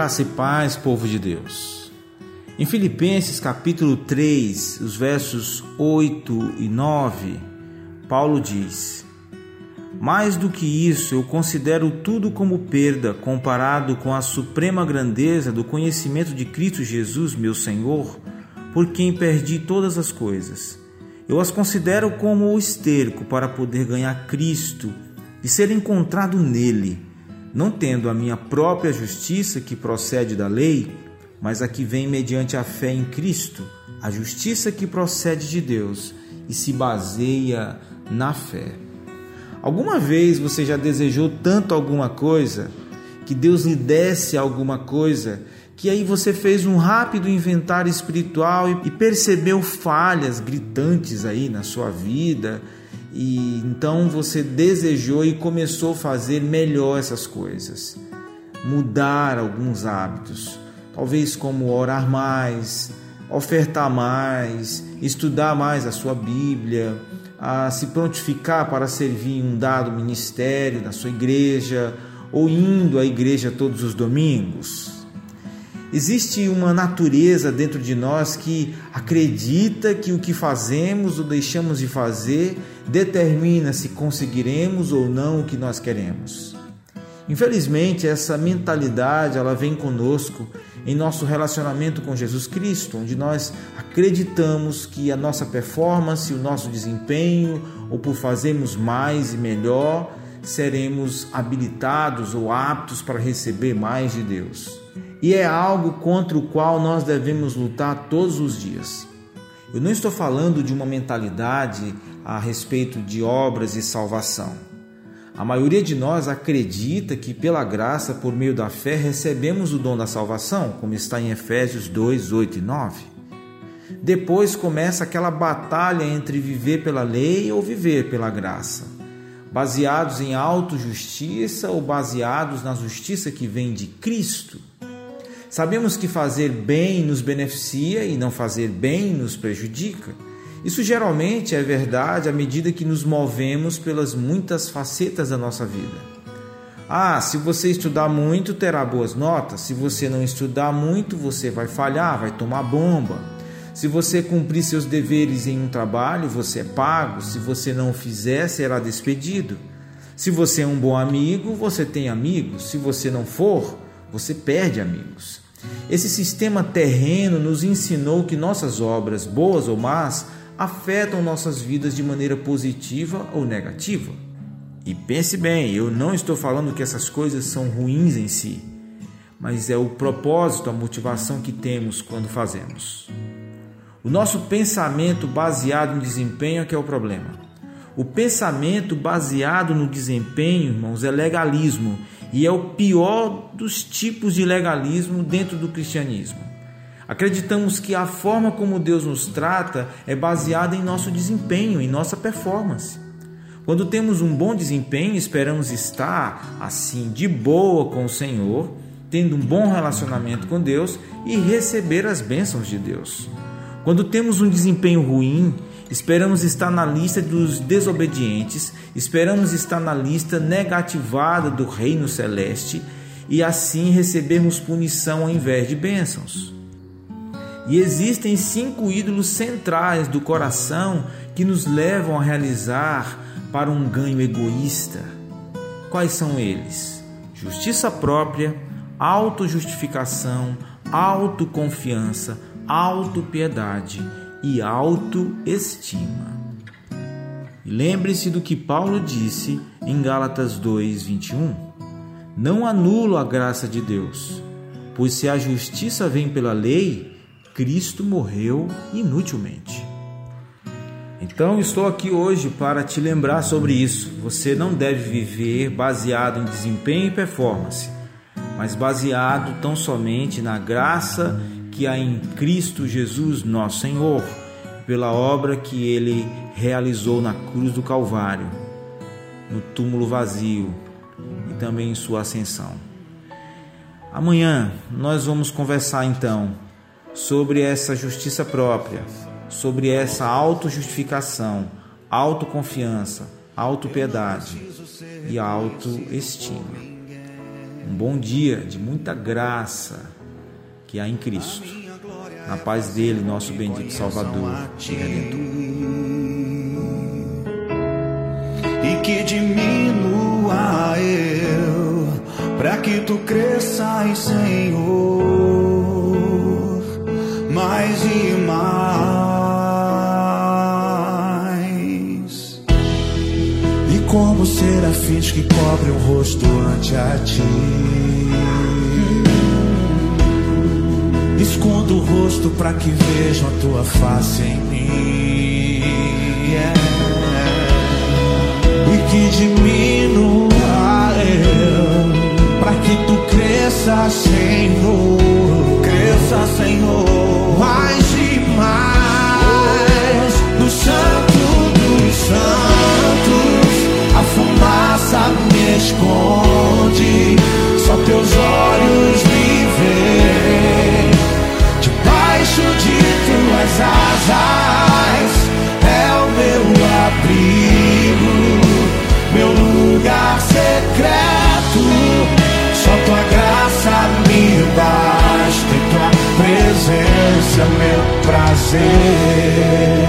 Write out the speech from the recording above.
Graça e paz, povo de Deus. Em Filipenses capítulo 3, os versos 8 e 9, Paulo diz: Mais do que isso, eu considero tudo como perda comparado com a suprema grandeza do conhecimento de Cristo Jesus, meu Senhor, por quem perdi todas as coisas. Eu as considero como o esterco para poder ganhar Cristo e ser encontrado nele não tendo a minha própria justiça que procede da lei, mas a que vem mediante a fé em Cristo, a justiça que procede de Deus e se baseia na fé. Alguma vez você já desejou tanto alguma coisa que Deus lhe desse alguma coisa que aí você fez um rápido inventário espiritual e percebeu falhas gritantes aí na sua vida e então você desejou e começou a fazer melhor essas coisas, mudar alguns hábitos, talvez como orar mais, ofertar mais, estudar mais a sua Bíblia, a se prontificar para servir em um dado ministério na sua igreja ou indo à igreja todos os domingos. Existe uma natureza dentro de nós que acredita que o que fazemos ou deixamos de fazer determina se conseguiremos ou não o que nós queremos. Infelizmente, essa mentalidade ela vem conosco em nosso relacionamento com Jesus Cristo, onde nós acreditamos que a nossa performance, o nosso desempenho, ou por fazermos mais e melhor, seremos habilitados ou aptos para receber mais de Deus e é algo contra o qual nós devemos lutar todos os dias. Eu não estou falando de uma mentalidade a respeito de obras e salvação. A maioria de nós acredita que, pela graça, por meio da fé, recebemos o dom da salvação, como está em Efésios 2, 8 e 9. Depois começa aquela batalha entre viver pela lei ou viver pela graça, baseados em autojustiça ou baseados na justiça que vem de Cristo. Sabemos que fazer bem nos beneficia e não fazer bem nos prejudica. Isso geralmente é verdade à medida que nos movemos pelas muitas facetas da nossa vida. Ah, se você estudar muito, terá boas notas. Se você não estudar muito, você vai falhar, vai tomar bomba. Se você cumprir seus deveres em um trabalho, você é pago. Se você não fizer, será despedido. Se você é um bom amigo, você tem amigos. Se você não for, você perde amigos. Esse sistema terreno nos ensinou que nossas obras, boas ou más, afetam nossas vidas de maneira positiva ou negativa. E pense bem, eu não estou falando que essas coisas são ruins em si, mas é o propósito, a motivação que temos quando fazemos. O nosso pensamento baseado no desempenho é que é o problema. O pensamento baseado no desempenho, irmãos, é legalismo e é o pior dos tipos de legalismo dentro do cristianismo. Acreditamos que a forma como Deus nos trata é baseada em nosso desempenho, em nossa performance. Quando temos um bom desempenho, esperamos estar assim de boa com o Senhor, tendo um bom relacionamento com Deus e receber as bênçãos de Deus. Quando temos um desempenho ruim, Esperamos estar na lista dos desobedientes, esperamos estar na lista negativada do reino celeste e assim recebermos punição ao invés de bênçãos. E existem cinco ídolos centrais do coração que nos levam a realizar para um ganho egoísta. Quais são eles? Justiça própria, autojustificação, autoconfiança, autopiedade e autoestima. Lembre-se do que Paulo disse em Gálatas 2:21. Não anulo a graça de Deus, pois se a justiça vem pela lei, Cristo morreu inutilmente. Então estou aqui hoje para te lembrar sobre isso. Você não deve viver baseado em desempenho e performance, mas baseado tão somente na graça que há em Cristo Jesus, nosso Senhor, pela obra que ele realizou na cruz do Calvário, no túmulo vazio e também em sua ascensão. Amanhã nós vamos conversar então sobre essa justiça própria, sobre essa autojustificação, autoconfiança, autopiedade e autoestima. um bom dia de muita graça que há em Cristo. Na paz dele, nosso bendito Salvador e Redentor. E que diminua eu, para que tu cresças, Senhor, mais e mais. E como serafins que cobrem o rosto ante a ti. Escondo o rosto para que vejam a tua face em mim. Yeah. E que diminua eu, para que tu cresça, Senhor. Cresça, Senhor. sin.